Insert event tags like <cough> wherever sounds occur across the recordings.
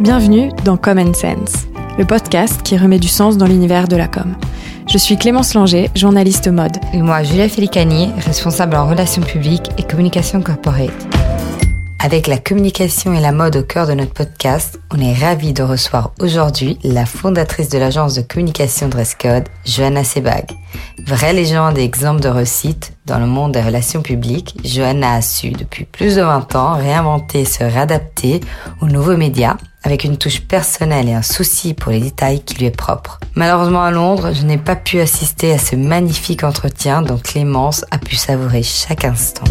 Bienvenue dans Common Sense, le podcast qui remet du sens dans l'univers de la com. Je suis Clémence Langer, journaliste mode. Et moi, Julia Félicani, responsable en relations publiques et communication corporate. Avec la communication et la mode au cœur de notre podcast, on est ravis de recevoir aujourd'hui la fondatrice de l'agence de communication Dresscode, Johanna Sebag. Vraie légende et exemple de réussite dans le monde des relations publiques, Johanna a su depuis plus de 20 ans réinventer et se réadapter aux nouveaux médias avec une touche personnelle et un souci pour les détails qui lui est propre. Malheureusement à Londres, je n'ai pas pu assister à ce magnifique entretien dont Clémence a pu savourer chaque instant.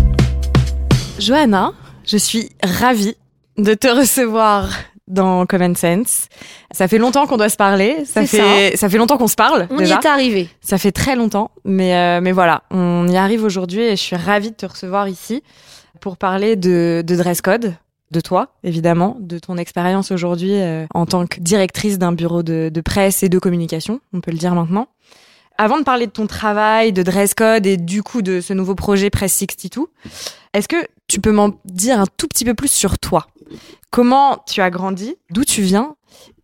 Johanna, je suis ravie de te recevoir dans Common Sense. Ça fait longtemps qu'on doit se parler. Ça fait ça. fait longtemps qu'on se parle. On déjà. y est arrivé. Ça fait très longtemps, mais euh, mais voilà, on y arrive aujourd'hui et je suis ravie de te recevoir ici pour parler de, de dress code, de toi évidemment, de ton expérience aujourd'hui euh, en tant que directrice d'un bureau de, de presse et de communication, on peut le dire maintenant. Avant de parler de ton travail, de dress code et du coup de ce nouveau projet Press 62, est-ce que tu peux m'en dire un tout petit peu plus sur toi? Comment tu as grandi? D'où tu viens?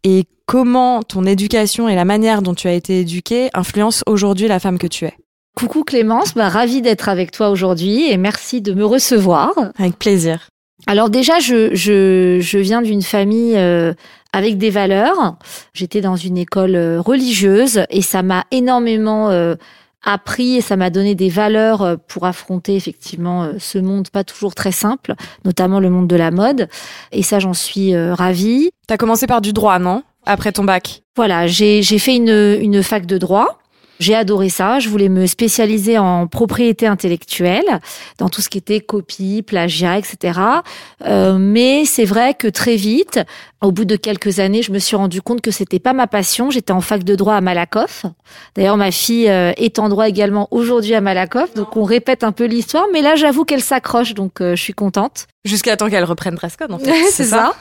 Et comment ton éducation et la manière dont tu as été éduquée influencent aujourd'hui la femme que tu es? Coucou Clémence, bah, ravie d'être avec toi aujourd'hui et merci de me recevoir. Avec plaisir. Alors déjà, je, je, je viens d'une famille euh, avec des valeurs. J'étais dans une école euh, religieuse et ça m'a énormément euh, appris et ça m'a donné des valeurs euh, pour affronter effectivement euh, ce monde pas toujours très simple, notamment le monde de la mode. Et ça, j'en suis euh, ravie. T'as commencé par du droit, non? Après ton bac? Voilà, j'ai j'ai fait une, une fac de droit. J'ai adoré ça. Je voulais me spécialiser en propriété intellectuelle, dans tout ce qui était copie, plagiat, etc. Euh, mais c'est vrai que très vite, au bout de quelques années, je me suis rendu compte que c'était pas ma passion. J'étais en fac de droit à Malakoff. D'ailleurs, ma fille euh, est en droit également aujourd'hui à Malakoff. Donc, on répète un peu l'histoire. Mais là, j'avoue qu'elle s'accroche. Donc, euh, je suis contente. Jusqu'à temps qu'elle reprenne Dresscode, en fait. c'est ça.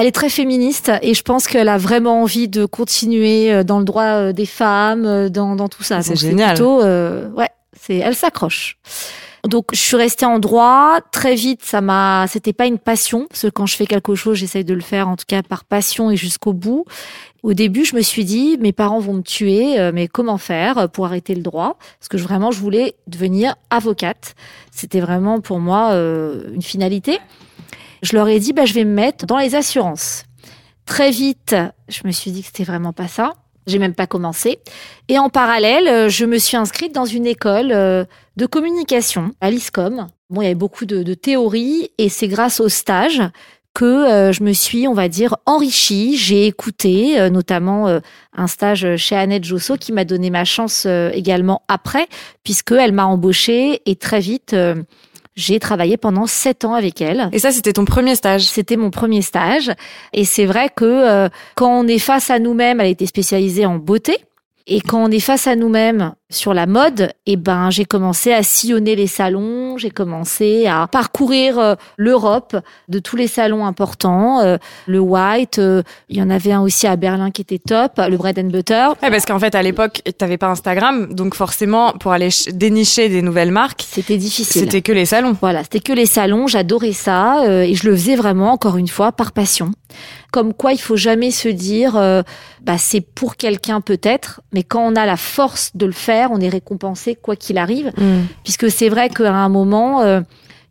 Elle est très féministe et je pense qu'elle a vraiment envie de continuer euh, dans le droit euh, des femmes, euh, dans, dans tout ça. C'est génial. Plutôt, euh, ouais, c'est, elle s'accroche. Donc je suis restée en droit très vite. Ça m'a, c'était pas une passion parce que quand je fais quelque chose, j'essaye de le faire en tout cas par passion et jusqu'au bout. Au début, je me suis dit, mes parents vont me tuer, mais comment faire pour arrêter le droit? Parce que vraiment, je voulais devenir avocate. C'était vraiment pour moi euh, une finalité. Je leur ai dit, bah, je vais me mettre dans les assurances. Très vite, je me suis dit que c'était vraiment pas ça. J'ai même pas commencé. Et en parallèle, euh, je me suis inscrite dans une école euh, de communication à l'ISCOM. Bon, il y avait beaucoup de, de théorie et c'est grâce au stage que euh, je me suis, on va dire, enrichie. J'ai écouté notamment un stage chez Annette Josso qui m'a donné ma chance également après, puisque elle m'a embauchée et très vite, j'ai travaillé pendant sept ans avec elle. Et ça, c'était ton premier stage. C'était mon premier stage. Et c'est vrai que euh, quand on est face à nous-mêmes, elle était spécialisée en beauté. Et quand on est face à nous-mêmes sur la mode, eh ben, j'ai commencé à sillonner les salons, j'ai commencé à parcourir euh, l'Europe de tous les salons importants, euh, le White, euh, il y en avait un aussi à Berlin qui était top, le Bread and Butter. Ouais, parce qu'en fait, à l'époque, t'avais pas Instagram, donc forcément, pour aller ch- dénicher des nouvelles marques, C'était difficile. c'était que les salons. Voilà, c'était que les salons, j'adorais ça euh, et je le faisais vraiment encore une fois par passion. Comme quoi, il faut jamais se dire, euh, bah c'est pour quelqu'un peut-être, mais quand on a la force de le faire, on est récompensé quoi qu'il arrive. Puisque c'est vrai qu'à un moment, euh,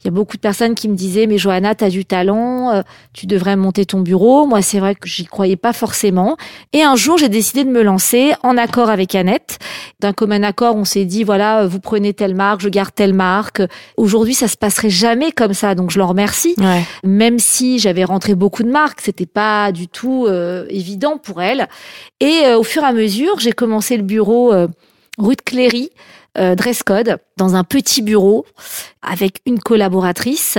il y a beaucoup de personnes qui me disaient, mais Johanna, tu as du talent, euh, tu devrais monter ton bureau. Moi, c'est vrai que j'y croyais pas forcément. Et un jour, j'ai décidé de me lancer en accord avec Annette. D'un commun accord, on s'est dit, voilà, euh, vous prenez telle marque, je garde telle marque. Aujourd'hui, ça se passerait jamais comme ça, donc je leur remercie. Ouais. Même si j'avais rentré beaucoup de marques, c'était pas du tout euh, évident pour elle. Et euh, au fur et à mesure, j'ai commencé le bureau euh, rue de Cléry, euh, dress code, dans un petit bureau avec une collaboratrice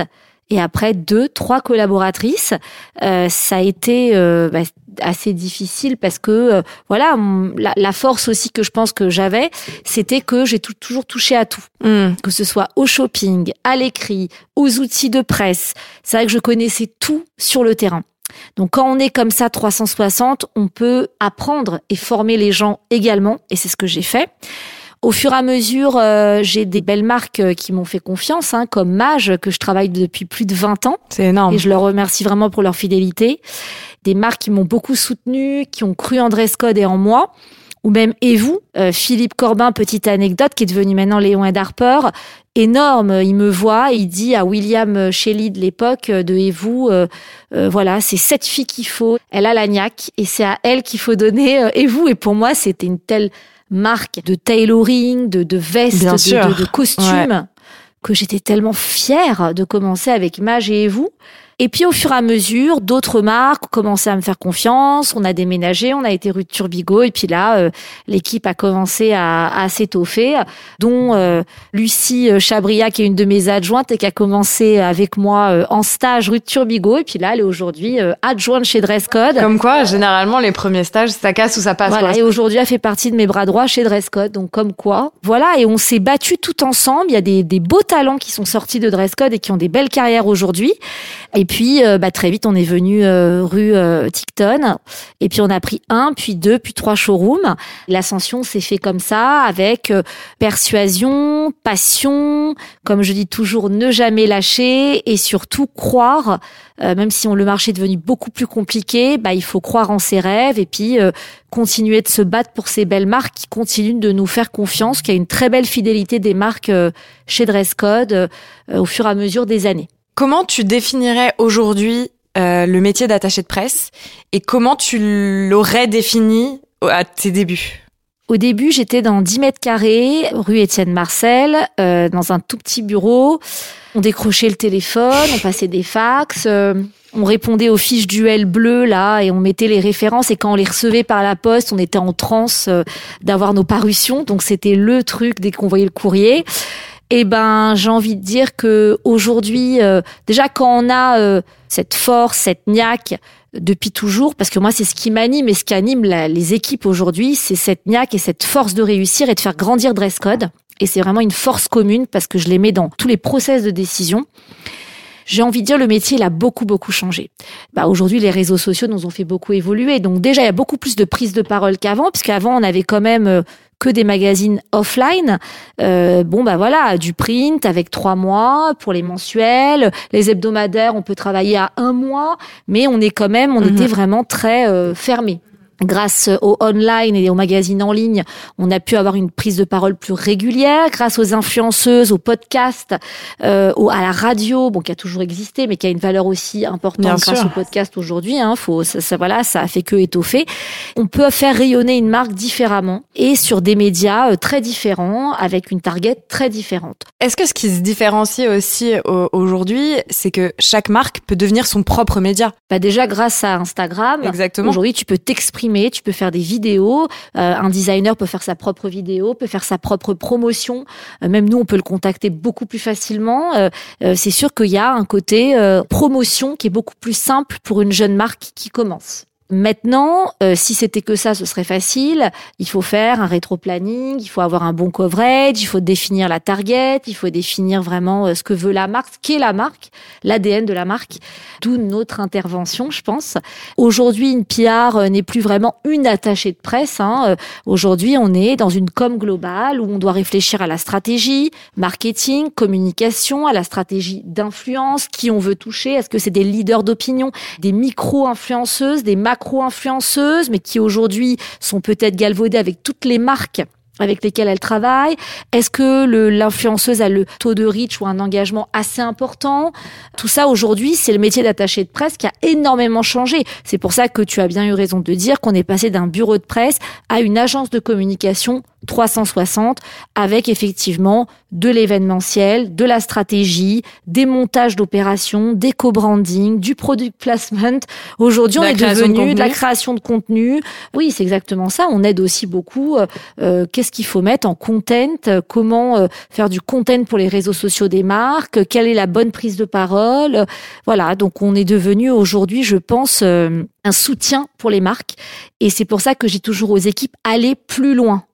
et après deux, trois collaboratrices. Euh, ça a été euh, bah, assez difficile parce que euh, voilà la, la force aussi que je pense que j'avais, c'était que j'ai toujours touché à tout Mm. que ce soit au shopping, à l'écrit, aux outils de presse. C'est vrai que je connaissais tout sur le terrain. Donc quand on est comme ça 360, on peut apprendre et former les gens également, et c'est ce que j'ai fait. Au fur et à mesure, euh, j'ai des belles marques euh, qui m'ont fait confiance, hein, comme Mage, que je travaille depuis plus de 20 ans. C'est énorme. Et je leur remercie vraiment pour leur fidélité. des marques qui m'ont beaucoup soutenu, qui ont cru en dress code et en moi ou même Et vous, euh, Philippe Corbin, petite anecdote, qui est devenu maintenant Léon et Harper, énorme. Il me voit, il dit à William Shelley de l'époque de Et vous, euh, euh, voilà, c'est cette fille qu'il faut. Elle a la niaque et c'est à elle qu'il faut donner Et vous. Et pour moi, c'était une telle marque de tailoring, de, de vestes, de, de, costumes, que j'étais tellement fière de commencer avec Mage et vous. Et puis au fur et à mesure, d'autres marques ont commencé à me faire confiance. On a déménagé, on a été rue de Turbigo, et puis là, euh, l'équipe a commencé à, à s'étoffer, dont euh, Lucie euh, Chabria, qui est une de mes adjointes et qui a commencé avec moi en stage rue de Turbigo, et puis là, elle est aujourd'hui adjointe chez Dresscode. Comme quoi, généralement, les premiers stages, ça casse ou ça passe. Voilà, et aujourd'hui, elle fait partie de mes bras droits chez Dresscode, donc comme quoi. Voilà, et on s'est battu tout ensemble. Il y a des, des beaux talents qui sont sortis de Dresscode et qui ont des belles carrières aujourd'hui. Et puis, euh, bah, très vite, on est venu euh, rue euh, Ticton. Et puis, on a pris un, puis deux, puis trois showrooms. L'ascension s'est fait comme ça, avec persuasion, passion, comme je dis toujours, ne jamais lâcher et surtout croire. même si on, le marché est devenu beaucoup plus compliqué, bah, il faut croire en ses rêves et puis continuer de se battre pour ces belles marques qui continuent de nous faire confiance, qui a une très belle fidélité des marques chez Dresscode au fur et à mesure des années. Comment tu définirais aujourd'hui euh, le métier d'attaché de presse et comment tu l'aurais défini à tes débuts? Au début, j'étais dans 10 mètres carrés, rue Étienne Marcel, euh, dans un tout petit bureau. On décrochait le téléphone, on passait des fax, euh, on répondait aux fiches duel bleues là et on mettait les références. Et quand on les recevait par la poste, on était en transe d'avoir nos parutions. Donc c'était le truc dès qu'on voyait le courrier. Eh ben, j'ai envie de dire que aujourd'hui, euh, déjà quand on a euh, cette force, cette niaque depuis toujours, parce que moi c'est ce qui m'anime et ce qui anime les équipes aujourd'hui, c'est cette niaque et cette force de réussir et de faire grandir Dress Code. Et c'est vraiment une force commune parce que je les mets dans tous les process de décision j'ai envie de dire le métier il a beaucoup beaucoup changé. Bah aujourd'hui les réseaux sociaux nous ont fait beaucoup évoluer. Donc déjà il y a beaucoup plus de prise de parole qu'avant puisqu'avant on avait quand même euh, que des magazines offline. Euh, bon, bah voilà, du print avec trois mois pour les mensuels, les hebdomadaires, on peut travailler à un mois, mais on est quand même, on mhm. était vraiment très euh, fermé grâce au online et aux magazines en ligne, on a pu avoir une prise de parole plus régulière. Grâce aux influenceuses, aux podcasts, euh, à la radio, bon qui a toujours existé, mais qui a une valeur aussi importante grâce au podcast aujourd'hui. Hein, faut, ça, voilà, ça a fait que étoffer. On peut faire rayonner une marque différemment et sur des médias euh, très différents, avec une target très différente. Est-ce que ce qui se différencie aussi aujourd'hui, c'est que chaque marque peut devenir son propre média? Bah déjà grâce à Instagram. Exactement. Aujourd'hui, tu peux t'exprimer tu peux faire des vidéos. Euh, un designer peut faire sa propre vidéo, peut faire sa propre promotion. Euh, même nous, on peut le contacter beaucoup plus facilement. Euh, c'est sûr qu'il y a un côté promotion qui est beaucoup plus simple pour une jeune marque qui commence. Maintenant, euh, si c'était que ça, ce serait facile. Il faut faire un rétro-planning, il faut avoir un bon coverage, il faut définir la target, il faut définir vraiment euh, ce que veut la marque, ce qu'est la marque, l'ADN de la marque. D'où notre intervention, je pense. Aujourd'hui, une PR euh, n'est plus vraiment une attachée de presse. Hein. Aujourd'hui, on est dans une com globale où on doit réfléchir à la stratégie, marketing, communication, à la stratégie d'influence, qui on veut toucher. Est-ce que c'est des leaders d'opinion, des micro-influenceuses, des macro macro-influenceuses, mais qui aujourd'hui sont peut-être galvaudées avec toutes les marques avec lesquelles elle travaille Est-ce que l'influenceuse a le taux de reach ou un engagement assez important? Tout ça aujourd'hui, c'est le métier d'attaché de presse qui a énormément changé. C'est pour ça que tu as bien eu raison de dire qu'on est passé d'un bureau de presse à une agence de communication 360 avec effectivement de l'événementiel, de la stratégie, des montages d'opérations, des co-branding, du product placement. Aujourd'hui, on est devenu de, la création de contenu. Oui, c'est exactement ça. On aide aussi beaucoup. Euh, euh, qu'est-ce qu'il faut mettre en content Comment euh, faire du content pour les réseaux sociaux des marques Quelle est la bonne prise de parole Voilà. Donc, on est devenu aujourd'hui, je pense, un soutien pour les marques. Et c'est pour ça que j'ai toujours aux équipes aller plus loin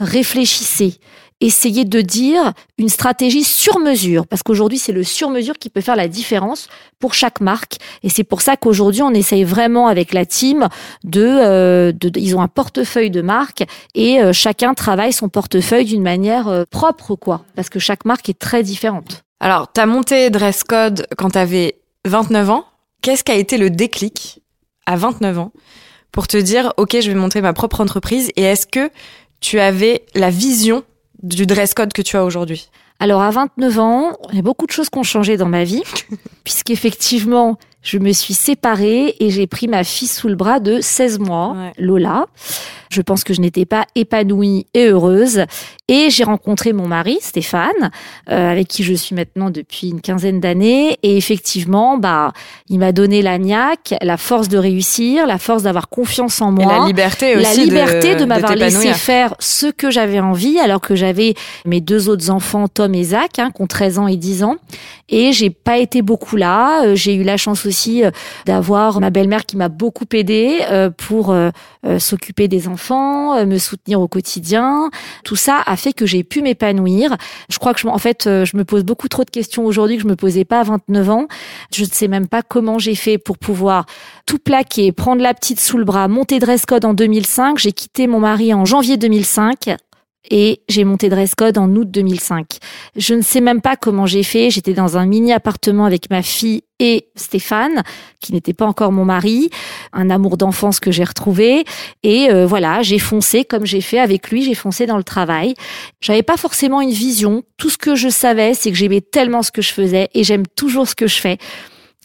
réfléchissez, essayez de dire une stratégie sur mesure, parce qu'aujourd'hui c'est le sur mesure qui peut faire la différence pour chaque marque. Et c'est pour ça qu'aujourd'hui on essaye vraiment avec la team de, euh, ils ont un portefeuille de marques et euh, chacun travaille son portefeuille d'une manière euh, propre, quoi, parce que chaque marque est très différente. Alors, tu as monté Dress Code quand tu avais 29 ans. Qu'est-ce qui a été le déclic à 29 ans pour te dire, OK, je vais monter ma propre entreprise Et est-ce que tu avais la vision du dress code que tu as aujourd'hui? Alors, à 29 ans, il y a beaucoup de choses qui ont changé dans ma vie, <laughs> puisqu'effectivement, je me suis séparée et j'ai pris ma fille sous le bras de 16 mois, Lola. Je pense que je n'étais pas épanouie et heureuse. Et j'ai rencontré mon mari, Stéphane, euh, avec qui je suis maintenant depuis une quinzaine d'années. Et effectivement, bah, il m'a donné la niaque, la force de réussir, la force d'avoir confiance en moi. Et la liberté aussi. La liberté de, m'avoir laissé faire ce que j'avais envie, alors que j'avais mes deux autres enfants, Tom et Zach, hein, qui ont 13 ans et 10 ans. Et j'ai pas été beaucoup là. Euh, j'ai eu la chance aussi euh, d'avoir ma belle-mère qui m'a beaucoup aidée pour s'occuper des enfants euh, me soutenir au quotidien. Tout ça a fait que j'ai pu m'épanouir. Je crois que je, en fait, euh, je me pose beaucoup trop de questions aujourd'hui que je me posais pas à 29 ans. Je ne sais même pas comment j'ai fait pour pouvoir tout plaquer, prendre la petite sous le bras, monter dress code en 2005. J'ai quitté mon mari en janvier 2005 et j'ai monté Dress Code en août 2005. Je ne sais même pas comment j'ai fait. J'étais dans un mini appartement avec ma fille et Stéphane, qui n'était pas encore mon mari, un amour d'enfance que j'ai retrouvé. Et euh, voilà, j'ai foncé comme j'ai fait avec lui. J'ai foncé dans le travail. J'avais pas forcément une vision. Tout ce que je savais, c'est que j'aimais tellement ce que je faisais et j'aime toujours ce que je fais.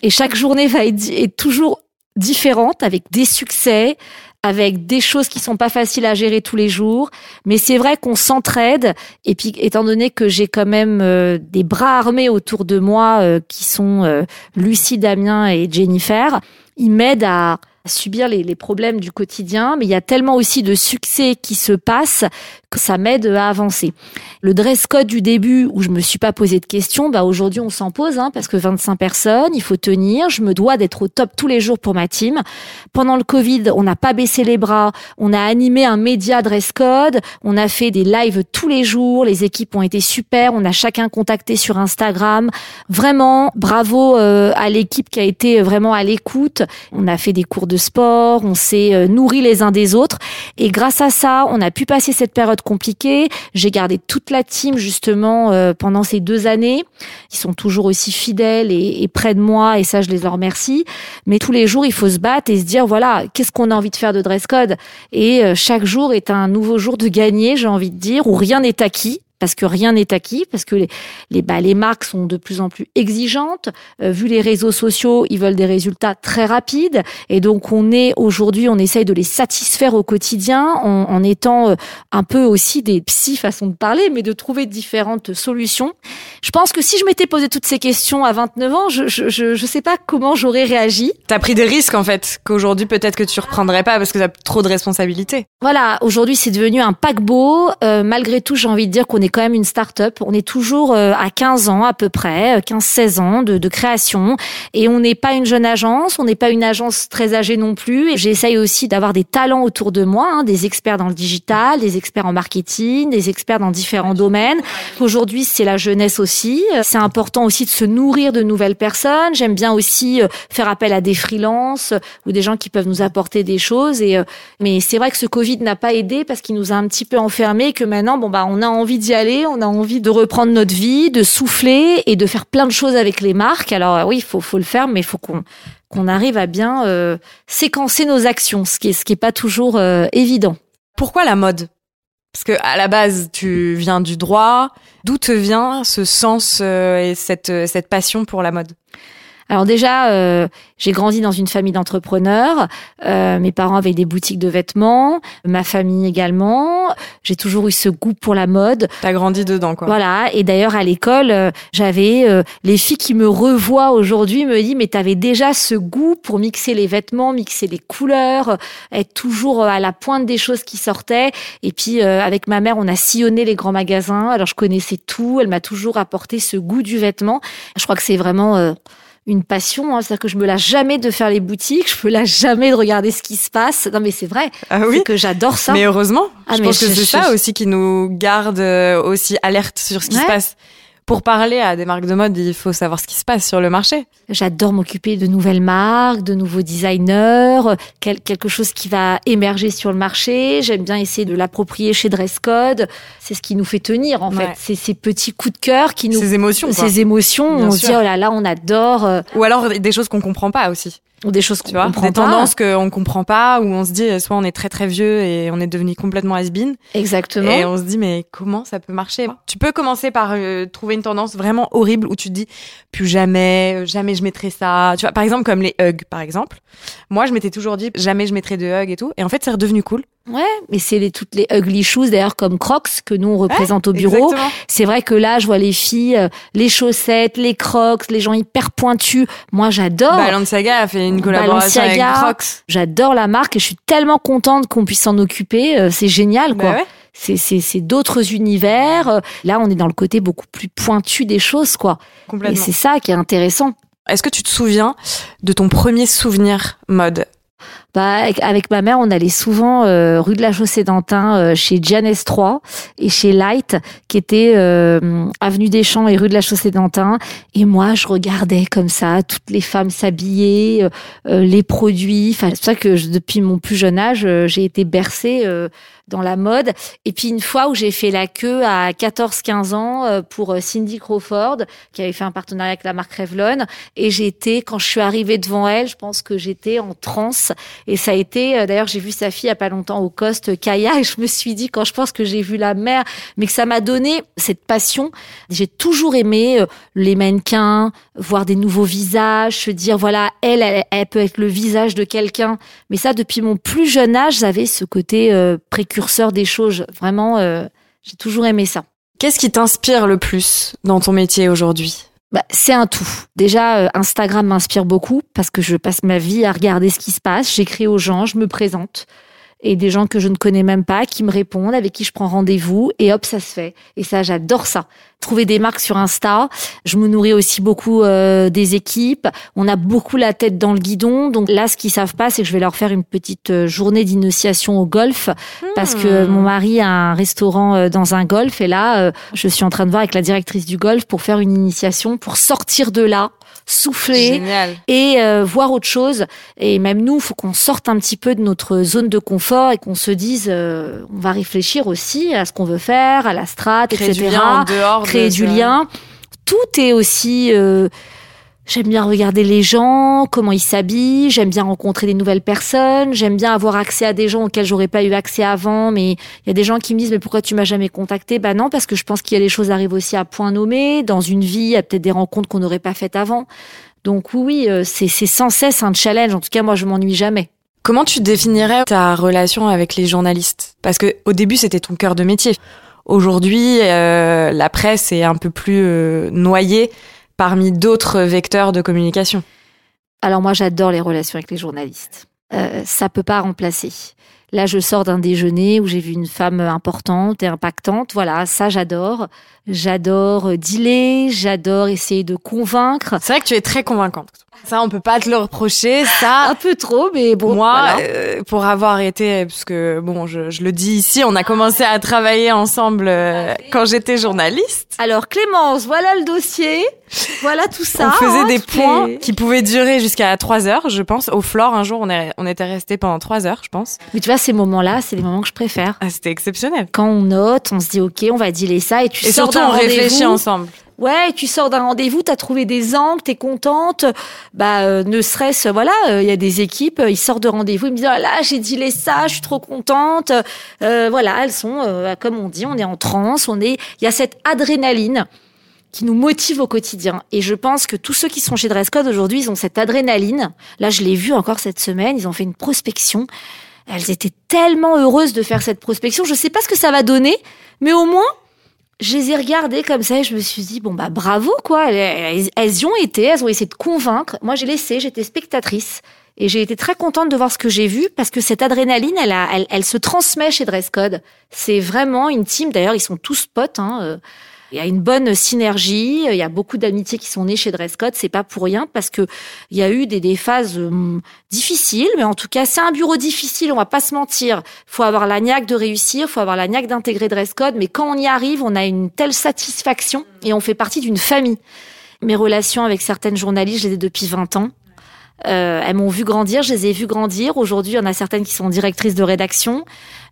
Et chaque journée va être, est toujours différente avec des succès, avec des choses qui sont pas faciles à gérer tous les jours. Mais c'est vrai qu'on s'entraide. Et puis, étant donné que j'ai quand même euh, des bras armés autour de moi euh, qui sont euh, Lucie, Damien et Jennifer, ils m'aident à subir les, les, problèmes du quotidien, mais il y a tellement aussi de succès qui se passent que ça m'aide à avancer. Le dress code du début où je me suis pas posé de questions, bah aujourd'hui on s'en pose hein, parce que 25 personnes, il faut tenir, je me dois d'être au top tous les jours pour ma team. Pendant le Covid, on n'a pas baissé les bras, on a animé un média dress code, on a fait des lives tous les jours, les équipes ont été super, on a chacun contacté sur Instagram. Vraiment, bravo euh, à l'équipe qui a été vraiment à l'écoute. On a fait des cours de sport, on s'est euh, nourri les uns des autres. Et grâce à ça, on a pu passer cette période compliquée. J'ai gardé toute la team justement euh, pendant ces deux années. Ils sont toujours aussi fidèles et, près de moi et ça, je les en remercie. Mais tous les jours, il faut se battre et se dire, voilà, qu'est-ce qu'on a envie de faire de dress code? Et euh, chaque jour est un nouveau jour de gagner, j'ai envie de dire, où rien n'est acquis parce que rien n'est acquis, parce que les, les, bah, les marques sont de plus en plus exigeantes. Euh, vu les réseaux sociaux, ils veulent des résultats très rapides. Et donc, on est aujourd'hui, on essaye de les satisfaire au quotidien en, en étant euh, un peu aussi des psy façon de parler, mais de trouver différentes solutions. Je pense que si je m'étais posé toutes ces questions à 29 ans, je je, je, je sais pas comment j'aurais réagi. T'as pris des risques, en fait, qu'aujourd'hui, peut-être que tu reprendrais pas parce que t'as trop de responsabilités. Voilà, aujourd'hui, c'est devenu un paquebot. Euh, malgré tout, j'ai envie de dire qu'on est quand même une start-up. On est toujours euh, à 15 ans à peu près, 15-16 euh, ans de, de, création. Et on n'est pas une jeune agence, on n'est pas une agence très âgée non plus. Et j'essaye aussi d'avoir des talents autour de moi, hein, des experts dans le digital, des experts en marketing, des experts dans différents domaines. Aujourd'hui, c'est la jeunesse aussi. C'est important aussi de se nourrir de nouvelles personnes. J'aime bien aussi euh, faire appel à des freelances ou des gens qui peuvent nous apporter des choses. Et mais c'est vrai que ce Covid n'a pas aidé parce qu'il nous a un petit peu enfermés. Que maintenant, bon bah, on a envie d'y aller, on a envie de reprendre notre vie, de souffler et de faire plein de choses avec les marques. Alors oui, il faut, le faire, mais il faut qu'on arrive à bien euh, séquencer nos actions, ce qui est ce qui pas toujours euh, évident. Pourquoi la mode? Parce que à la base, tu viens du droit. D'où te vient ce sens euh, et cette passion pour la mode? Alors déjà, euh, j'ai grandi dans une famille d'entrepreneurs. Euh, mes parents avaient des boutiques de vêtements, ma famille également. J'ai toujours eu ce goût pour la mode. T'as grandi dedans, quoi. Voilà. Et d'ailleurs, à l'école, euh, j'avais les filles qui me revoient aujourd'hui me disent mais t'avais déjà ce goût pour mixer les vêtements, mixer les couleurs, être toujours à la pointe des choses qui sortaient. Et puis avec ma mère, on a sillonné les grands magasins. Alors je connaissais tout. Elle m'a toujours apporté ce goût du vêtement. Je crois que c'est vraiment une passion. Hein. C'est-à-dire que je me lâche jamais de faire les boutiques, je me lâche jamais de regarder ce qui se passe. Non, mais c'est vrai. Ah oui. que j'adore ça. Mais heureusement. Ah, je pense que c'est ça aussi qui nous garde euh, aussi alerte sur ce qui se passe pour parler à des marques de mode, il faut savoir ce qui se passe sur le marché. J'adore m'occuper de nouvelles marques, de nouveaux designers, quelque chose qui va émerger sur le marché. J'aime bien essayer de l'approprier chez Dresscode. C'est ce qui nous fait tenir, en fait. C'est ces petits coups de cœur qui nous... Ces émotions, Ces émotions, on se dit, oh là là, on adore. Euh. Ou alors des choses qu'on comprend pas aussi. Ou des choses qu'on comprend des pas. tendances qu'on comprend pas, où on se dit, euh, soit on est très très vieux et on est devenu complètement has-been, Exactement. et on se dit, mais comment ça peut marcher? Tu peux commencer par euh, trouver une tendance vraiment horrible où tu te dis, plus jamais, euh, jamais je mettrai ça. Tu vois, par exemple, comme les hugs, par exemple. Moi, je m'étais toujours dit, jamais je mettrai de hugs et tout. Et en fait, c'est redevenu cool. Ouais, mais c'est les, toutes les ugly shoes d'ailleurs comme Crocs que nous on représente au bureau. C'est vrai que là, je vois les filles, les chaussettes, les Crocs, les gens hyper pointus. Moi, j'adore. Balenciaga a fait une collaboration Balenciaga. avec Crocs. J'adore la marque et je suis tellement contente qu'on puisse s'en occuper. Euh, C'est génial, quoi. Bah ouais. C'est c'est c'est d'autres univers. Euh, Là, on est dans le côté beaucoup plus pointu des choses, quoi. Et c'est ça qui est intéressant. Est-ce que tu te souviens de ton premier souvenir mode? Bah, avec, ma mère, on allait souvent euh, rue de la Chaussée-d'Antin euh, chez Gianès 3 et chez Light, qui était euh, avenue des Champs et rue de la Chaussée-d'Antin. Et moi, je regardais comme ça toutes les femmes s'habiller, euh, euh, les produits. Enfin, c'est ça que je- depuis mon plus jeune âge, euh, j'ai été bercée dans la mode. Et puis une fois où j'ai fait la queue à 14-15 ans pour Cindy Crawford, qui avait fait un partenariat avec la marque Revlon, et j'étais, quand je suis arrivée devant elle, je pense que j'étais en transe. Et ça a été, euh, d'ailleurs, j'ai vu sa fille il y a pas longtemps au Coste, Kaya, et je me suis dit, quand je pense que j'ai vu la mère, mais que ça m'a donné cette passion. J'ai toujours aimé euh, les mannequins, voir des nouveaux visages, se dire, voilà, elle, elle, elle peut être le visage de quelqu'un. Mais ça, depuis mon plus jeune âge, j'avais ce côté euh, précurseur des choses. Vraiment, euh, j'ai toujours aimé ça. Qu'est-ce qui t'inspire le plus dans ton métier aujourd'hui? Bah, c'est un tout. Déjà, euh, Instagram m'inspire beaucoup parce que je passe ma vie à regarder ce qui se passe. J'écris aux gens, je me présente. Et des gens que je ne connais même pas qui me répondent, avec qui je prends rendez-vous, et hop, ça se fait. Et ça, j'adore ça. Trouver des marques sur Insta. Je me nourris aussi beaucoup euh, des équipes. On a beaucoup la tête dans le guidon. Donc là, ce qu'ils savent pas, c'est que je vais leur faire une petite euh, journée d'initiation au golf parce que Hmm. mon mari a un restaurant euh, dans un golf et là, euh, je suis en train de voir avec la directrice du golf pour faire une initiation, pour sortir de là, souffler Génial. et euh, voir autre chose. Et même nous, faut qu'on sorte un petit peu de notre zone de confort et qu'on se dise, euh, on va réfléchir aussi à ce qu'on veut faire, à la strate, Créer etc. du lien en dehors de Créer du lien. Tout est aussi... euh, J'aime bien regarder les gens, comment ils s'habillent, j'aime bien rencontrer des nouvelles personnes, j'aime bien avoir accès à des gens auxquels j'aurais pas eu accès avant, mais il y a des gens qui me disent mais pourquoi tu m'as jamais contacté? Bah non, parce que je pense qu'il y a des choses arrivent aussi à point nommé, dans une vie, il y a peut-être des rencontres qu'on n'aurait pas faites avant. Donc oui, euh, c'est c'est sans cesse un challenge. En tout cas, moi, je m'ennuie jamais. Comment tu définirais ta relation avec les journalistes? Parce que au début, c'était ton cœur de métier. Aujourd'hui, euh, la presse est un peu plus euh, noyée parmi d'autres vecteurs de communication. Alors moi, j'adore les relations avec les journalistes. Euh, ça peut pas remplacer. Là, je sors d'un déjeuner où j'ai vu une femme importante et impactante. Voilà, ça, j'adore. J'adore dealer, j'adore essayer de convaincre. C'est vrai que tu es très convaincante. Ça, on peut pas te le reprocher. Ça, Un peu trop, mais bon. moi, voilà. euh, pour avoir été, parce que bon, je, je le dis ici, on a commencé à travailler ensemble euh, quand j'étais journaliste. Alors Clémence, voilà le dossier, voilà tout ça. on faisait hein, des les- points qui pouvaient durer jusqu'à trois heures, je pense. Au floor, un jour, on, est, on était resté pendant trois heures, je pense. Mais tu vois, ces moments-là, c'est les moments que je préfère. Ah, c'était exceptionnel. Quand on note, on se dit ok, on va dealer ça, et tu Et sors surtout, on réfléchit ensemble. Ouais, tu sors d'un rendez-vous, t'as trouvé des angles, t'es contente. Bah, euh, ne serait-ce, voilà, euh, il y a des équipes, euh, ils sortent de rendez-vous, ils me disent, ah là, j'ai dealé ça, je suis trop contente. Euh, voilà, elles sont, euh, comme on dit, on est en transe, on est, il y a cette adrénaline qui nous motive au quotidien. Et je pense que tous ceux qui sont chez Dresscode aujourd'hui, ils ont cette adrénaline. Là, je l'ai vu encore cette semaine, ils ont fait une prospection. Elles étaient tellement heureuses de faire cette prospection. Je sais pas ce que ça va donner, mais au moins, je les ai regardées comme ça et je me suis dit, bon, bah, bravo, quoi. Elles, y ont été, elles ont essayé de convaincre. Moi, j'ai laissé, j'étais spectatrice. Et j'ai été très contente de voir ce que j'ai vu parce que cette adrénaline, elle, se transmet chez Dresscode. C'est vraiment une team. D'ailleurs, ils sont tous potes. Hein. euh, Il y a une bonne synergie. Il y a beaucoup d'amitiés qui sont nées chez Dresscode. C'est pas pour rien parce que il y a eu des, des phases hum, difficiles, mais en tout cas, c'est un bureau difficile. On va pas se mentir. Faut avoir la niaque de réussir. Faut avoir la niaque d'intégrer Dresscode. Mais quand on y arrive, on a une telle satisfaction et on fait partie d'une famille. Mes relations avec certaines journalistes, je les ai depuis 20 ans. Euh, elles m'ont vu grandir, je les ai vues grandir. Aujourd'hui, il y en a certaines qui sont directrices de rédaction,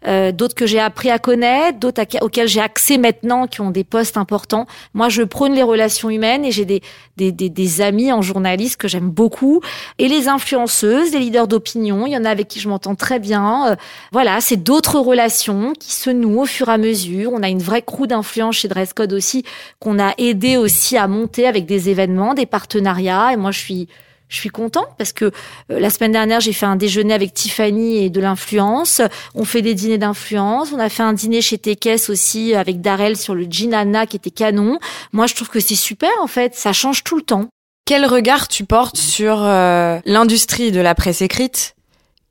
euh, d'autres que j'ai appris à connaître, d'autres auxquelles j'ai accès maintenant, qui ont des postes importants. Moi, je prône les relations humaines et j'ai des, des, des, des, amis en journaliste que j'aime beaucoup. Et les influenceuses, les leaders d'opinion, il y en a avec qui je m'entends très bien. Euh, voilà, c'est d'autres relations qui se nouent au fur et à mesure. On a une vraie crew d'influence chez Dresscode aussi, qu'on a aidé aussi à monter avec des événements, des partenariats. Et moi, je suis je suis content parce que euh, la semaine dernière, j'ai fait un déjeuner avec Tiffany et de l'influence. On fait des dîners d'influence. On a fait un dîner chez Tekes aussi avec Darel sur le Ginana qui était canon. Moi, je trouve que c'est super en fait. Ça change tout le temps. Quel regard tu portes sur euh, l'industrie de la presse écrite?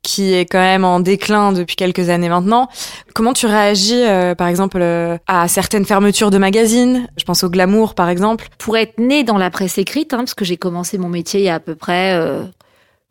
Qui est quand même en déclin depuis quelques années maintenant. Comment tu réagis, euh, par exemple, euh, à certaines fermetures de magazines? Je pense au Glamour, par exemple. Pour être né dans la presse écrite, hein, parce que j'ai commencé mon métier il y a à peu près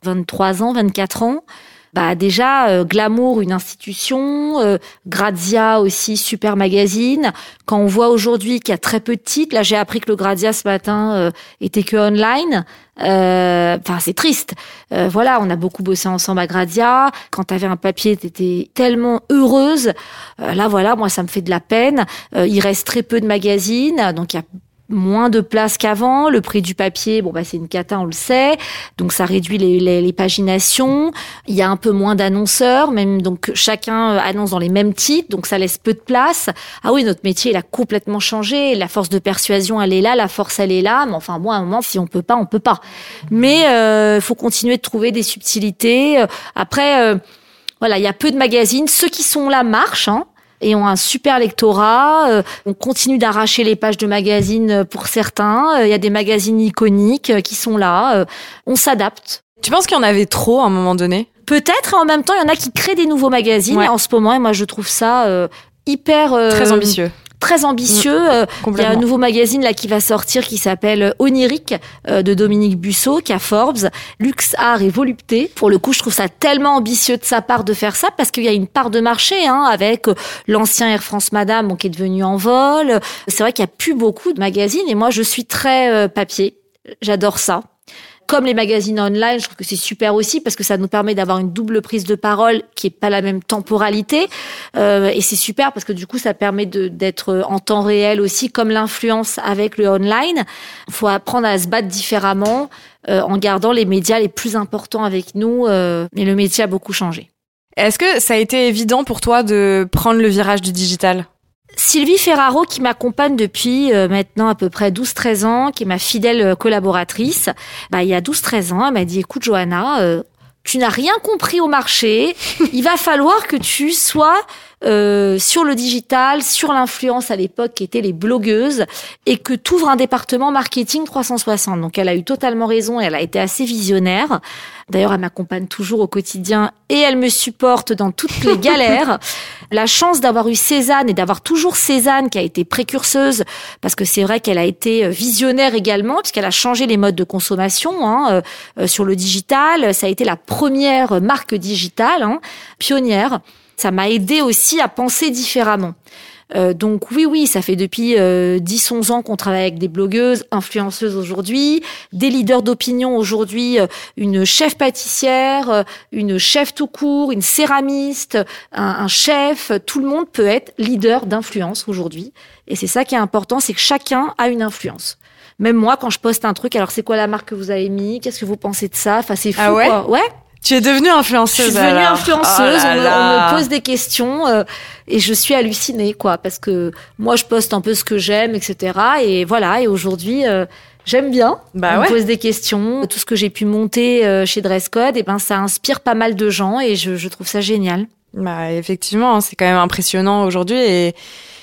23 euh, ans, 24 ans, bah déjà euh, Glamour une institution, euh, Grazia aussi super magazine. Quand on voit aujourd'hui qu'il y a très peu de titres, là j'ai appris que le Grazia ce matin euh, était que online. Enfin c'est triste. voilà, on a beaucoup bossé ensemble à Grazia. Quand tu avais un papier, t'étais tellement heureuse. là voilà, moi ça me fait de la peine. il reste très peu de magazines, donc il y a moins de place qu'avant. Le prix du papier, bon bah c'est une cata, on le sait. Donc ça réduit les, les, paginations. Il y a un peu moins d'annonceurs, même donc chacun euh, annonce dans les mêmes titres, donc ça laisse peu de place. Ah oui, notre métier il a complètement changé. La force de persuasion elle est là, la force elle est là. Mais enfin bon, à un moment si on peut pas, on peut pas. Mais il euh, faut continuer de trouver des subtilités. Après. Euh, voilà, il y a peu de magazines. Ceux qui sont là marchent. Hein et ont un super lectorat. Euh, on continue d'arracher les pages de magazines pour certains. Euh, il y a des magazines iconiques euh, qui sont là. On s'adapte. Tu penses qu'il y en avait trop à un moment donné? Peut-être, et en même temps, il y en a qui créent des nouveaux magazines en ce moment, et moi je trouve ça hyper très ambitieux très ambitieux. Mm. Euh, il y a un nouveau magazine là qui va sortir qui s'appelle Onirique euh, de Dominique Busso qui a Forbes, Luxe Art et Volupté. Pour le coup, je trouve ça tellement ambitieux de sa part de faire ça parce qu'il y a une part de marché hein, avec euh, l'ancien Air France Madame qui est devenu en vol. C'est vrai qu'il y a plus beaucoup de magazines et moi je suis très papier. J'adore ça comme les magazines online, je trouve que c'est super aussi parce que ça nous permet d'avoir une double prise de parole qui est pas la même temporalité euh, et c'est super parce que du coup ça permet d'être en temps réel aussi comme l'influence avec le online. Il faut apprendre à se battre différemment euh, en gardant les médias les plus importants avec nous. Euh, mais le métier a beaucoup changé. Est-ce que ça a été évident pour toi de prendre le virage du digital? Sylvie Ferraro, qui m'accompagne depuis euh, maintenant à peu près 12-13 ans, qui est ma fidèle collaboratrice, bah, il y a 12-13 ans, elle m'a dit, écoute Johanna, euh, tu n'as rien compris au marché, il va falloir que tu sois euh, sur le digital, sur l'influence à l'époque qui étaient les blogueuses, et que tu ouvres un département marketing 360. Donc elle a eu totalement raison et elle a été assez visionnaire. D'ailleurs, elle m'accompagne toujours au quotidien et elle me supporte dans toutes les <laughs> galères. La chance d'avoir eu Cézanne et d'avoir toujours Cézanne qui a été précurseuse, parce que c'est vrai qu'elle a été visionnaire également, puisqu'elle a changé les modes de consommation hein, euh, sur le digital. Ça a été la première marque digitale, hein, pionnière ça m'a aidé aussi à penser différemment. Euh, donc oui, oui, ça fait depuis euh, 10-11 ans qu'on travaille avec des blogueuses, influenceuses aujourd'hui, des leaders d'opinion aujourd'hui, euh, une chef pâtissière, euh, une chef tout court, une céramiste, un, un chef, tout le monde peut être leader d'influence aujourd'hui. Et c'est ça qui est important, c'est que chacun a une influence. Même moi, quand je poste un truc, alors c'est quoi la marque que vous avez mis? Qu'est-ce que vous pensez de ça? Enfin, c'est fou, ah ouais? quoi. Ouais, tu es devenue influenceuse. Je suis devenue influenceuse. Oh on, me, pose des questions euh, et je suis hallucinée, quoi, parce que moi, je poste un peu ce que j'aime, etc. Et voilà. Et aujourd'hui, euh, j'aime bien. Bah on me pose des questions. Tout ce que j'ai pu monter euh, chez Dresscode, et eh ben, ça inspire pas mal de gens et je, je trouve ça génial. Bah effectivement, c'est quand même impressionnant aujourd'hui et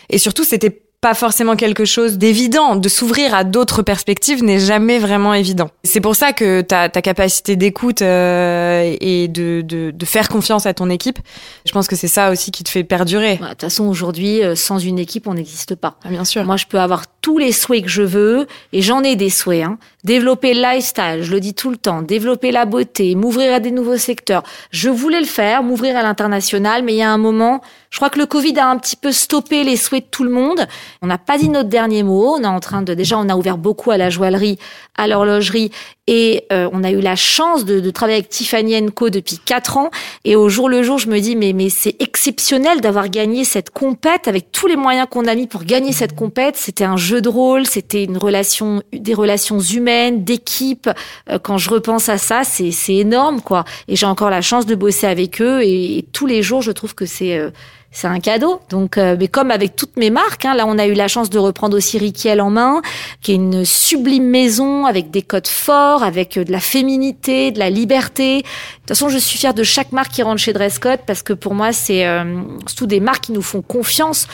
et surtout c'était pas forcément quelque chose d'évident. De s'ouvrir à d'autres perspectives n'est jamais vraiment évident. C'est pour ça que ta, ta capacité d'écoute euh, et de, de, de, faire confiance à ton équipe, je pense que c'est ça aussi qui te fait perdurer. De toute façon, aujourd'hui, euh, sans une équipe, on n'existe pas. Ah, bien sûr. Moi, je peux avoir tous les souhaits que je veux, et j'en ai des souhaits. Hein. Développer le lifestyle, je le dis tout le temps, développer la beauté, m'ouvrir à des nouveaux secteurs. Je voulais le faire, m'ouvrir à l'international, mais il y a un moment, je crois que le Covid a un petit peu stoppé les souhaits de tout le monde. On n'a pas dit notre dernier mot. On est en train de déjà, on a ouvert beaucoup à la joaillerie, à l'horlogerie, et euh, on a eu la chance de, de travailler avec Tiffany Co depuis quatre ans. Et au jour le jour, je me dis mais mais c'est exceptionnel d'avoir gagné cette compète avec tous les moyens qu'on a mis pour gagner cette compète. C'était un jeu de rôle, c'était une relation, des relations humaines, d'équipe. Euh, quand je repense à ça, c'est énorme quoi. Et j'ai encore la chance de bosser avec eux et, et tous les jours, je trouve que c'est euh, c'est un cadeau. Donc, euh, mais comme avec toutes mes marques, hein, là, on a eu la chance de reprendre aussi Riquiel en main, qui est une sublime maison avec des codes forts, avec de la féminité, de la liberté. De toute façon, je suis fière de chaque marque qui rentre chez Dresscode parce que pour moi, c'est euh, surtout des marques qui nous font confiance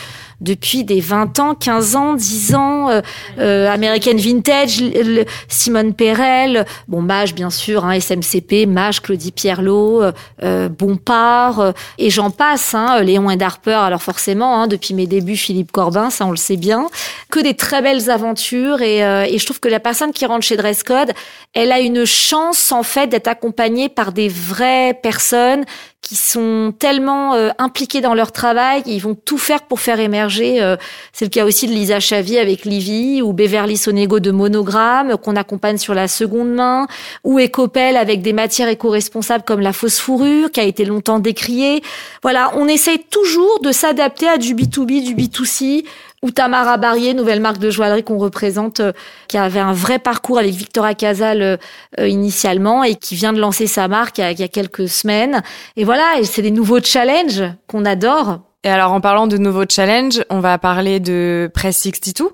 depuis des 20 ans, 15 ans, 10 ans, euh, euh, American Vintage, le, Simone Perel, bon Mage bien sûr, hein, SMCP, Mage, Claudie Pierlot, euh, Bompard, euh, et j'en passe, hein, Léon et Darper, alors forcément, hein, depuis mes débuts, Philippe Corbin, ça on le sait bien, que des très belles aventures, et, et je trouve que la personne qui rentre chez Dresscode, elle a une chance en fait d'être accompagnée par des vraies personnes qui sont tellement euh, impliqués dans leur travail, ils vont tout faire pour faire émerger. Euh, c'est le cas aussi de Lisa Chavy avec Livy ou Beverly Sonego de Monogramme qu'on accompagne sur la seconde main ou Ecopel avec des matières éco-responsables comme la fausse fourrure qui a été longtemps décriée. Voilà, on essaye toujours de s'adapter à du B2B, du B2C ou Tamara Barrier, nouvelle marque de joaillerie qu'on représente, euh, qui avait un vrai parcours avec Victoria Casal euh, initialement et qui vient de lancer sa marque il y a, quelques semaines. Et voilà, c'est des nouveaux challenges qu'on adore. Et alors, en parlant de nouveaux challenges, on va parler de Press 62.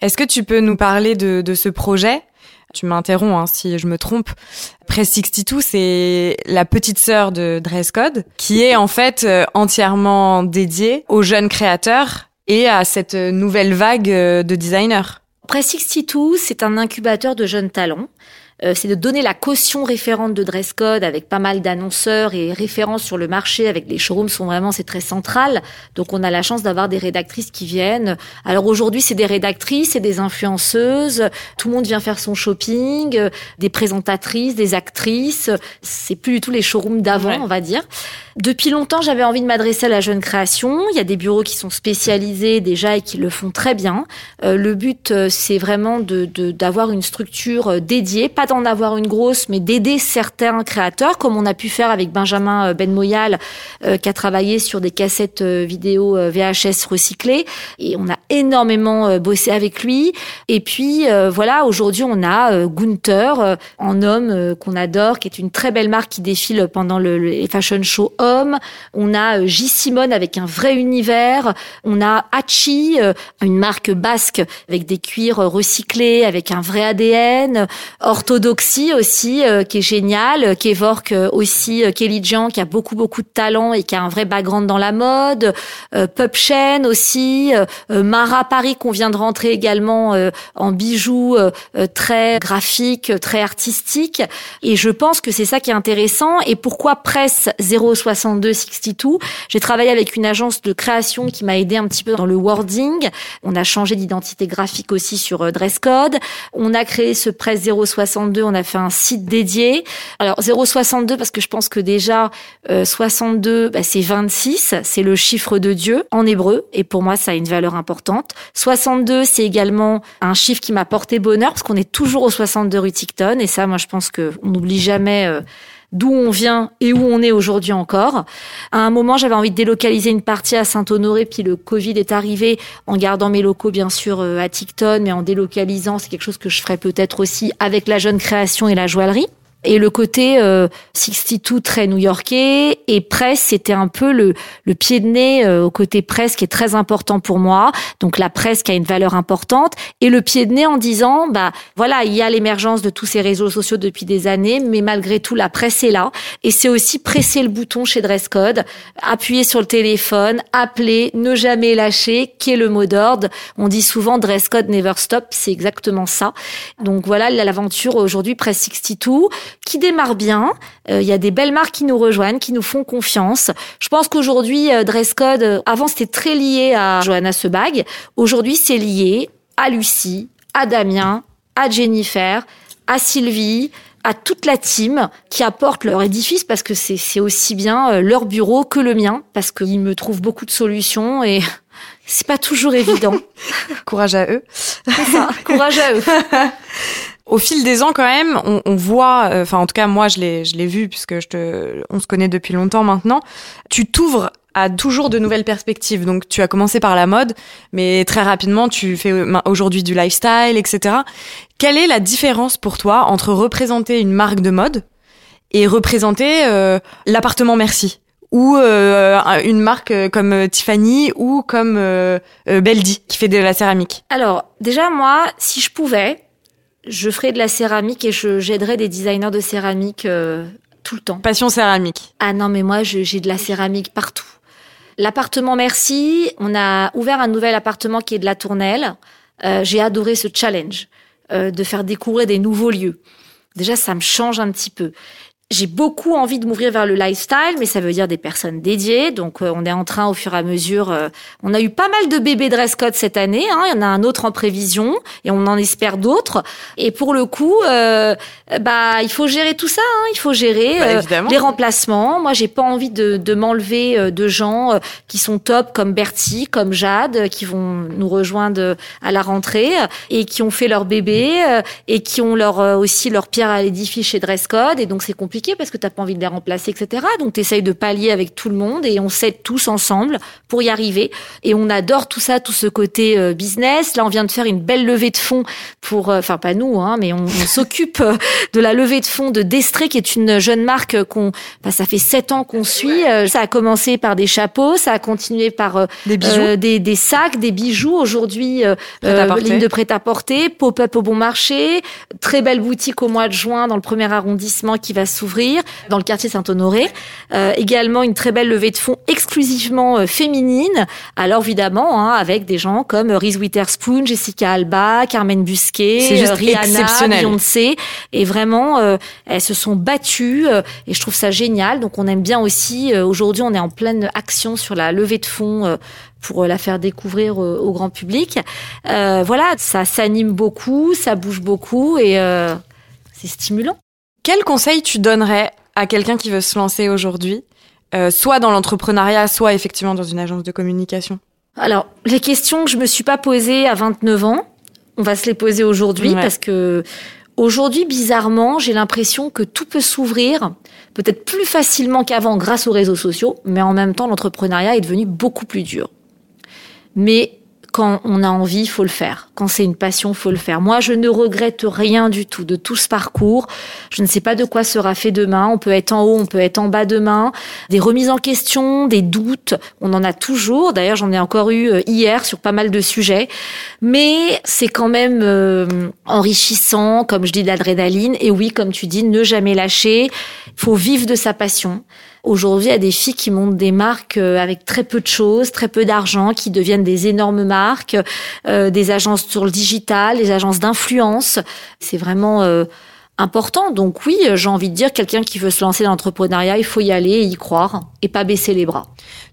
Est-ce que tu peux nous parler de, de ce projet? Tu m'interromps hein, si je me trompe. Press 62, c'est la petite sœur de Dresscode, qui est en fait entièrement dédiée aux jeunes créateurs et à cette nouvelle vague de designers. Press 62, c'est un incubateur de jeunes talents. Euh, c'est de donner la caution référente de dress code avec pas mal d'annonceurs et références sur le marché avec les showrooms sont vraiment c'est très central. Donc on a la chance d'avoir des rédactrices qui viennent. Alors aujourd'hui c'est des rédactrices et des influenceuses. Tout le monde vient faire son shopping, euh, des présentatrices, des actrices. C'est plus du tout les showrooms d'avant, Ouais. on va dire. Depuis longtemps, j'avais envie de m'adresser à la jeune création. Il y a des bureaux qui sont spécialisés déjà et qui le font très bien. Euh, le but, c'est vraiment de de- d'avoir une structure dédiée, pas d'en avoir une grosse, mais d'aider certains créateurs, comme on a pu faire avec Benjamin euh, Benmoyal, euh, qui a travaillé sur des cassettes euh, vidéo euh, VHS recyclées. Et on a énormément bossé avec lui. Et puis, voilà, aujourd'hui, on a Gunther, en homme qu'on adore, qui est une très belle marque qui défile pendant le, le- les fashion show hommes. On a J. Simone avec un vrai univers. On a Hachi, une marque basque avec des cuirs recyclés, avec un vrai ADN. Orthodoxie aussi, euh, qui est génial, euh, qui évoque euh, aussi euh, Kelly Jean, qui a beaucoup beaucoup de talent et qui a un vrai background dans la mode. Euh, aussi, euh, euh, Mara Paris qu'on vient de rentrer également euh, en bijoux euh, euh, très graphiques, très artistiques. Et je pense que c'est ça qui est intéressant. Et pourquoi Presse 06262 J'ai travaillé avec une agence de création qui m'a aidé un petit peu dans le wording. On a changé d'identité graphique aussi sur euh, Dresscode. On a créé ce Presse 062, on a fait un site dédié. Alors 062 parce que je pense que déjà euh, 62 bah, c'est 26, c'est le chiffre de Dieu en hébreu et pour moi ça a une valeur importante. 62 c'est également un chiffre qui m'a porté bonheur parce qu'on est toujours au 62 rue Ticton et ça moi je pense que on n'oublie jamais euh, d'où on vient et où on est aujourd'hui encore. À un moment, j'avais envie de délocaliser une partie à Saint-Honoré, puis le Covid est arrivé en gardant mes locaux, bien sûr, euh, à Ticton, mais en délocalisant. C'est quelque chose que je ferai peut-être aussi avec la jeune création et la joaillerie. Et le côté euh, 62 très new-yorkais et presse, c'était un peu le, le pied de nez euh, au côté presse qui est très important pour moi. Donc la presse qui a une valeur importante et le pied de nez en disant bah voilà il y a l'émergence de tous ces réseaux sociaux depuis des années, mais malgré tout la presse est là et c'est aussi presser le bouton chez Dresscode, appuyer sur le téléphone, appeler, ne jamais lâcher, qui est le mot d'ordre. On dit souvent Dresscode never stop, c'est exactement ça. Donc voilà l'aventure aujourd'hui Presse 62 qui démarre bien. Euh, Il y a des belles marques qui nous rejoignent, qui nous font confiance. Je pense qu'aujourd'hui, euh, Dresscode, euh, avant c'était très lié à Johanna Sebag. Aujourd'hui, c'est lié à Lucie, à Damien, à Jennifer, à Sylvie, à toute la team qui apporte leur édifice parce que c'est c'est aussi bien euh, leur bureau que le mien parce qu'ils me trouvent beaucoup de solutions et <laughs> C'est pas toujours évident. <laughs> Courage à eux. Ça, courage à eux. <laughs> Au fil des ans, quand même, on, on voit, euh, enfin en tout cas moi je l'ai, je l'ai vu puisque je te, on se connaît depuis longtemps maintenant. Tu t'ouvres à toujours de nouvelles perspectives. Donc tu as commencé par la mode, mais très rapidement tu fais euh, aujourd'hui du lifestyle, etc. Quelle est la différence pour toi entre représenter une marque de mode et représenter euh, l'appartement Merci ou euh, une marque comme Tiffany ou comme euh, Beldi qui fait de la céramique? Alors, déjà, moi, si je pouvais, je ferais de la céramique et je j'aiderais des designers de céramique euh, tout le temps. Passion céramique. Ah non, mais moi, j'ai de la céramique partout. L'appartement Merci, on a ouvert un nouvel appartement qui est de la Tournelle. Euh, j'ai adoré ce challenge euh, de faire découvrir des nouveaux lieux. Déjà, ça me change un petit peu. J'ai beaucoup envie de m'ouvrir vers le lifestyle, mais ça veut dire des personnes dédiées. Donc, euh, on est en train, au fur et à mesure, euh, on a eu pas mal de bébés dress code cette année. Hein, il y en a un autre en prévision, et on en espère d'autres. Et pour le coup, euh, bah, il faut gérer tout ça. Hein, il faut gérer Bah, euh, les remplacements. Moi, j'ai pas envie de, de m'enlever euh, de gens euh, qui sont top, comme Bertie, comme Jade, qui vont nous rejoindre à la rentrée et qui ont fait leur bébé et qui ont leur aussi leur pierre à l'édifice chez Dresscode. Et donc, c'est compliqué parce que t'as pas envie de les remplacer, etc. Donc, t'essayes de pallier avec tout le monde et on s'aide tous ensemble pour y arriver. Et on adore tout ça, tout ce côté euh, business. Là, on vient de faire une belle levée de fonds pour, euh, enfin pas nous, hein, mais on, on <laughs> s'occupe euh, de la levée de fonds de Destré, qui est une jeune marque qu'on, enfin, ça fait sept ans qu'on suit. Euh, Ça a commencé par des chapeaux, ça a continué par euh, Des bijoux. euh, des, des sacs, des bijoux. Aujourd'hui, euh, ligne de prêt-à-porter, pop-up au bon marché, très belle boutique au mois de juin dans le premier arrondissement qui va s'ouvrir dans le quartier Saint-Honoré. Euh, également une très belle levée de fonds exclusivement euh, féminine. Alors évidemment, hein, avec des gens comme Reese Witherspoon, Jessica Alba, Carmen Busquet, euh, Rihanna. Beyoncé. Et vraiment, euh, elles se sont battues euh, et je trouve ça génial. Donc on aime bien aussi. euh, Aujourd'hui, on est en pleine action sur la levée de fonds. euh, pour euh, la faire découvrir euh, au grand public. Euh, voilà, ça s'anime beaucoup, ça bouge beaucoup et euh, c'est stimulant. Quel conseil tu donnerais à quelqu'un qui veut se lancer aujourd'hui, euh, soit dans l'entrepreneuriat, soit effectivement dans une agence de communication? Alors, les questions que je me suis pas posées à 29 ans, on va se les poser aujourd'hui Ouais. parce que aujourd'hui, bizarrement, j'ai l'impression que tout peut s'ouvrir peut-être plus facilement qu'avant grâce aux réseaux sociaux, mais en même temps, l'entrepreneuriat est devenu beaucoup plus dur. Mais quand on a envie, faut le faire. Quand c'est une passion, faut le faire. Moi, je ne regrette rien du tout de tout ce parcours. Je ne sais pas de quoi sera fait demain. On peut être en haut, on peut être en bas demain. Des remises en question, des doutes, on en a toujours. D'ailleurs, j'en ai encore eu euh, hier sur pas mal de sujets. Mais c'est quand même euh, enrichissant, comme je dis, de l'adrénaline. Et oui, comme tu dis, ne jamais lâcher. Faut vivre de sa passion. Aujourd'hui, il y a des filles qui montent des marques euh, avec très peu de choses, très peu d'argent, qui deviennent des énormes marques, euh, des agences sur le digital, des agences d'influence. C'est vraiment euh, important. Donc oui, j'ai envie de dire, quelqu'un qui veut se lancer dans l'entrepreneuriat, il faut y aller et y croire et pas baisser les bras.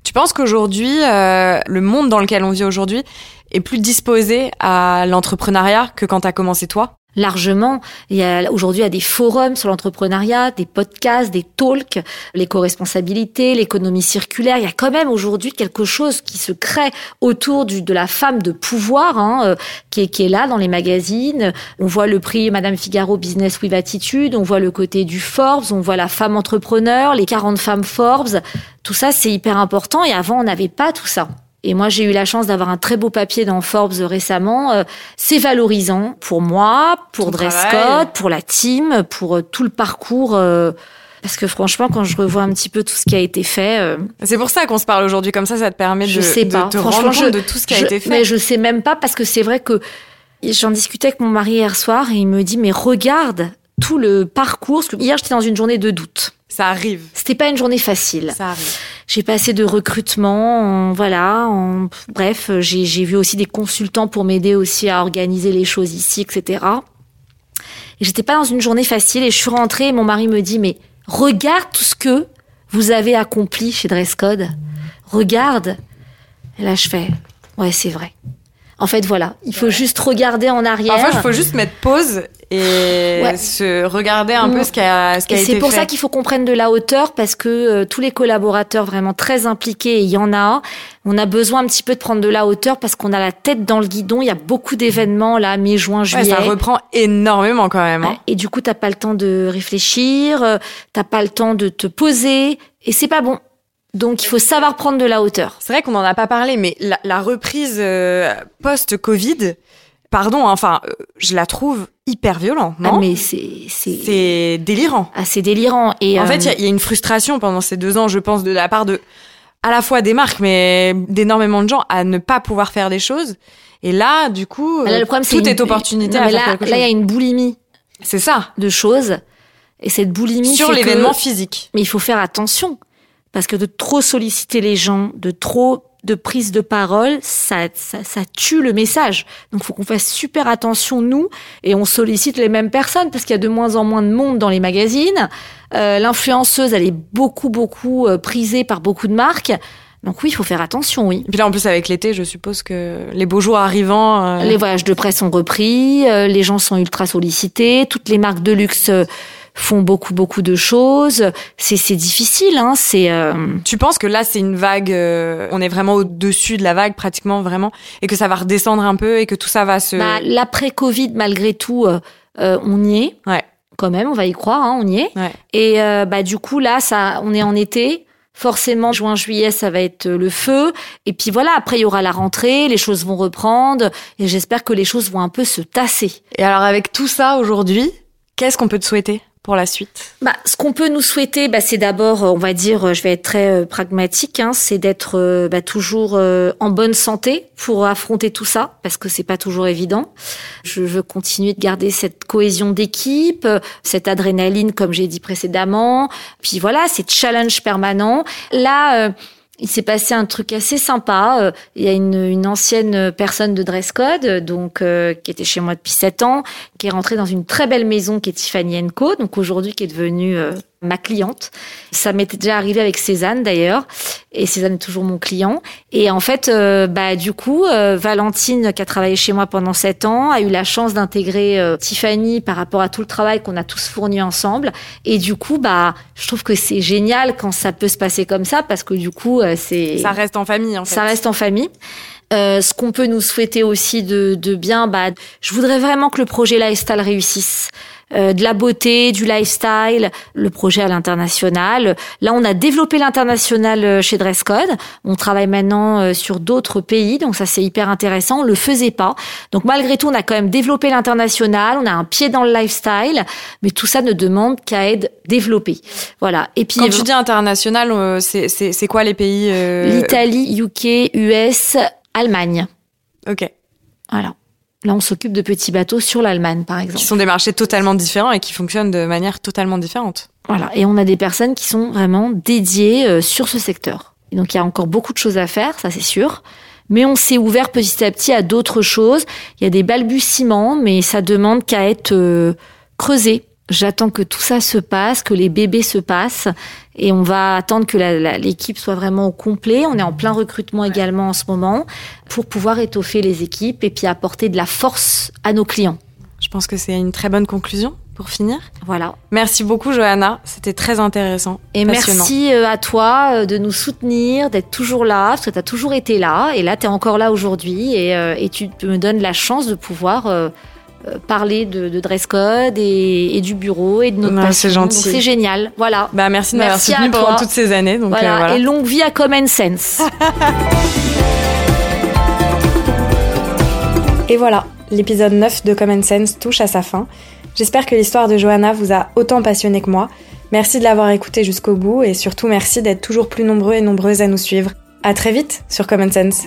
Tu penses qu'aujourd'hui, euh, le monde dans lequel on vit aujourd'hui est plus disposé à l'entrepreneuriat que quand tu commencé toi? Largement. Il y a aujourd'hui il y a des forums sur l'entrepreneuriat, des podcasts, des talks, l'éco-responsabilité, l'économie circulaire. Il y a quand même aujourd'hui quelque chose qui se crée autour du, de la femme de pouvoir, hein, euh, qui, est, qui est là dans les magazines. On voit le prix Madame Figaro Business with Attitude, on voit le côté du Forbes, on voit la femme entrepreneur, les 40 femmes Forbes. Tout ça, c'est hyper important. Et avant, on n'avait pas tout ça. Et moi, j'ai eu la chance d'avoir un très beau papier dans Forbes récemment. Euh, c'est valorisant pour moi, pour. Code, pour la team, pour euh, tout le parcours. euh, parce que franchement, quand je revois un petit peu tout ce qui a été fait, euh, C'est pour ça qu'on se parle aujourd'hui comme ça, ça te permet je de, sais de pas. te Franchement, rendre je- compte de tout ce qui a je- été fait. Mais je sais même pas parce que c'est vrai que j'en discutais avec mon mari hier soir et il me dit mais regarde tout le parcours. Parce que hier j'étais dans une journée de doute. Ça arrive. C'était pas une journée facile. Ça arrive. J'ai passé de recrutement, en- voilà, en- bref, j'ai j'ai vu aussi des consultants pour m'aider aussi à organiser les choses ici, etc. Et j'étais pas dans une journée facile et je suis rentrée et mon mari me dit mais regarde tout ce que vous avez accompli chez Dresscode. Regarde. Et là je fais ouais c'est vrai. En fait, voilà, il faut juste regarder en arrière. Parfois, il faut juste mettre pause et Ouais. se regarder un peu ce qui a, ce qui a Et été c'est pour fait. ça qu'il faut qu'on prenne de la hauteur parce que euh, tous les collaborateurs vraiment très impliqués, et il y en a, on a besoin un petit peu de prendre de la hauteur parce qu'on a la tête dans le guidon. Il y a beaucoup d'événements là, mai, juin, Ouais, juillet. ça reprend énormément quand même. hein. Et du coup, t'as pas le temps de réfléchir, euh, t'as pas le temps de te poser, et c'est pas bon. Donc, il faut savoir prendre de la hauteur. C'est vrai qu'on n'en a pas parlé, mais la, la reprise euh, post-Covid, pardon, enfin, euh, je la trouve hyper violente, Ah, non mais c'est c'est C'est délirant. assez délirant. Et En euh, fait, il y a- il y, a une frustration pendant ces deux ans, je pense, de la part de à la fois des marques, mais d'énormément de gens à ne pas pouvoir faire des choses. Et là, du coup, là, euh, le problème, c'est tout une- est opportunité Non, à faire là, il y a une boulimie C'est ça. de choses. Et cette boulimie Sur l'événement que- physique. Mais il faut faire attention parce que de trop solliciter les gens, de trop de prise de parole, ça, ça, ça tue le message. Donc, il faut qu'on fasse super attention nous et on sollicite les mêmes personnes parce qu'il y a de moins en moins de monde dans les magazines. Euh, L'influenceuse, elle est beaucoup beaucoup euh, prisée par beaucoup de marques. Donc oui, il faut faire attention, oui. Et puis là, en plus, avec l'été, je suppose que les beaux jours arrivant. euh, Les voyages de presse sont repris, euh, les gens sont ultra sollicités, toutes les marques de luxe euh, font beaucoup beaucoup de choses. C'est c'est difficile, hein. C'est euh, Tu penses que là, c'est une vague, euh, on est vraiment au-dessus de la vague, pratiquement, vraiment, et que ça va redescendre un peu et que tout ça va se. Bah, L'après-Covid, malgré tout, euh, euh, on y est. Ouais. Quand même, on va y croire, hein, on y est. Ouais. Et euh, bah, du coup, là, ça, on est en été. Forcément, juin, juillet, ça va être le feu. Et puis voilà, après, il y aura la rentrée, les choses vont reprendre. Et j'espère que les choses vont un peu se tasser. Et alors, avec tout ça aujourd'hui, qu'est-ce qu'on peut te souhaiter? Pour la suite? Bah, ce qu'on peut nous souhaiter, bah, c'est d'abord, euh, on va dire, euh, je vais être très euh, pragmatique, hein, c'est d'être bah, toujours euh, en bonne santé pour affronter tout ça, parce que c'est pas toujours évident. Je veux continuer de garder cette cohésion d'équipe, cette adrénaline, comme j'ai dit précédemment. Puis voilà, ces challenges permanents. Là. Il s'est passé un truc assez sympa. Euh, Il y a une, une ancienne personne de dress code, euh, donc euh, qui était chez moi depuis sept ans, qui est rentrée dans une très belle maison qui est Tiffany Co. Donc aujourd'hui qui est devenue euh, ma cliente. Ça m'était déjà arrivé avec Cézanne d'ailleurs, et Cézanne est toujours mon client. Et en fait, euh, bah du coup, euh, Valentine qui a travaillé chez moi pendant sept ans a eu la chance d'intégrer euh, Tiffany par rapport à tout le travail qu'on a tous fourni ensemble. Et du coup, bah je trouve que c'est génial quand ça peut se passer comme ça parce que du coup, c'est Ça reste en famille, en fait. ça reste en famille. Euh, ce qu'on peut nous souhaiter aussi de, de bien, bah, je voudrais vraiment que le projet Lifestyle réussisse. Euh, de la beauté, du lifestyle, le projet à l'international. Là, on a développé l'international euh, chez Dresscode. On travaille maintenant euh, sur d'autres pays, donc ça c'est hyper intéressant. On le faisait pas. Donc malgré tout, on a quand même développé l'international. On a un pied dans le lifestyle, mais tout ça ne demande qu'à être développé. Voilà. Et puis Quand tu dis international, c'est quoi les pays euh, l'Italie, UK, US, Allemagne. Ok. Voilà. Là, on s'occupe de petits bateaux sur l'Allemagne, par exemple. Qui sont des marchés totalement différents et qui fonctionnent de manière totalement différente. Voilà. Et on a des personnes qui sont vraiment dédiées euh, sur ce secteur. Et donc, il y a encore beaucoup de choses à faire, ça c'est sûr. Mais on s'est ouvert petit à petit à d'autres choses. Il y a des balbutiements, mais ça demande qu'à être euh, creusé. J'attends que tout ça se passe, que les bébés se passent, et on va attendre que l'équipe soit vraiment au complet. On est en plein recrutement également en ce moment pour pouvoir étoffer les équipes et puis apporter de la force à nos clients. Je pense que c'est une très bonne conclusion pour finir. Voilà. Merci beaucoup, Johanna. C'était très intéressant. Et merci euh, à toi euh, de nous soutenir, d'être toujours là, parce que tu as toujours été là, et là tu es encore là aujourd'hui, et, euh, et tu me donnes la chance de pouvoir euh, parler de, de dress code et, et du bureau et de notre Ouais, c'est gentil. C'est génial, voilà. Bah, merci de m'avoir soutenu pendant toutes ces années. Donc, voilà. euh, voilà. Et longue vie à Common Sense. <laughs> Et voilà, l'épisode 9 de Common Sense touche à sa fin. J'espère que l'histoire de Johanna vous a autant passionné que moi. Merci de l'avoir écouté jusqu'au bout et surtout merci d'être toujours plus nombreux et nombreuses à nous suivre. À très vite sur Common Sense.